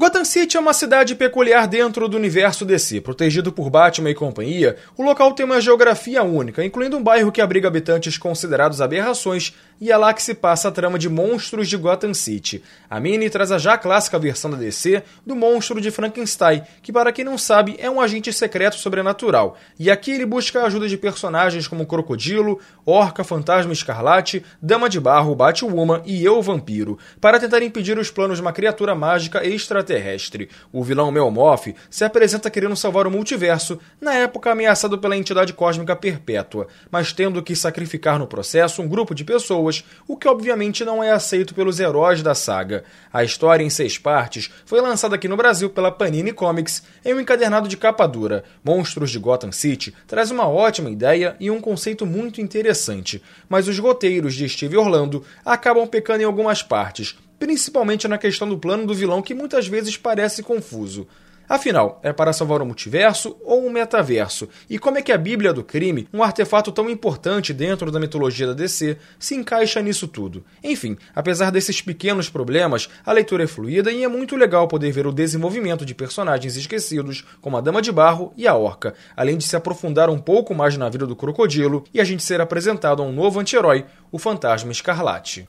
Gotham City é uma cidade peculiar dentro do universo DC. Protegido por Batman e companhia, o local tem uma geografia única, incluindo um bairro que abriga habitantes considerados aberrações e é lá que se passa a trama de monstros de Gotham City. A Mini traz a já clássica versão da DC do monstro de Frankenstein, que para quem não sabe é um agente secreto sobrenatural. E aqui ele busca a ajuda de personagens como Crocodilo, Orca, Fantasma Escarlate, Dama de Barro, Batwoman e Eu Vampiro, para tentar impedir os planos de uma criatura mágica extraterrestre. O vilão Melmoth se apresenta querendo salvar o multiverso, na época ameaçado pela entidade cósmica perpétua, mas tendo que sacrificar no processo um grupo de pessoas, o que obviamente não é aceito pelos heróis da saga. A história, em seis partes, foi lançada aqui no Brasil pela Panini Comics em um encadernado de capa dura. Monstros de Gotham City traz uma ótima ideia e um conceito muito interessante, mas os roteiros de Steve Orlando acabam pecando em algumas partes, principalmente na questão do plano do vilão que muitas vezes parece confuso. Afinal, é para salvar o multiverso ou o metaverso? E como é que a Bíblia do Crime, um artefato tão importante dentro da mitologia da DC, se encaixa nisso tudo? Enfim, apesar desses pequenos problemas, a leitura é fluida e é muito legal poder ver o desenvolvimento de personagens esquecidos, como a Dama de Barro e a Orca, além de se aprofundar um pouco mais na vida do Crocodilo e a gente ser apresentado a um novo anti-herói, o Fantasma Escarlate.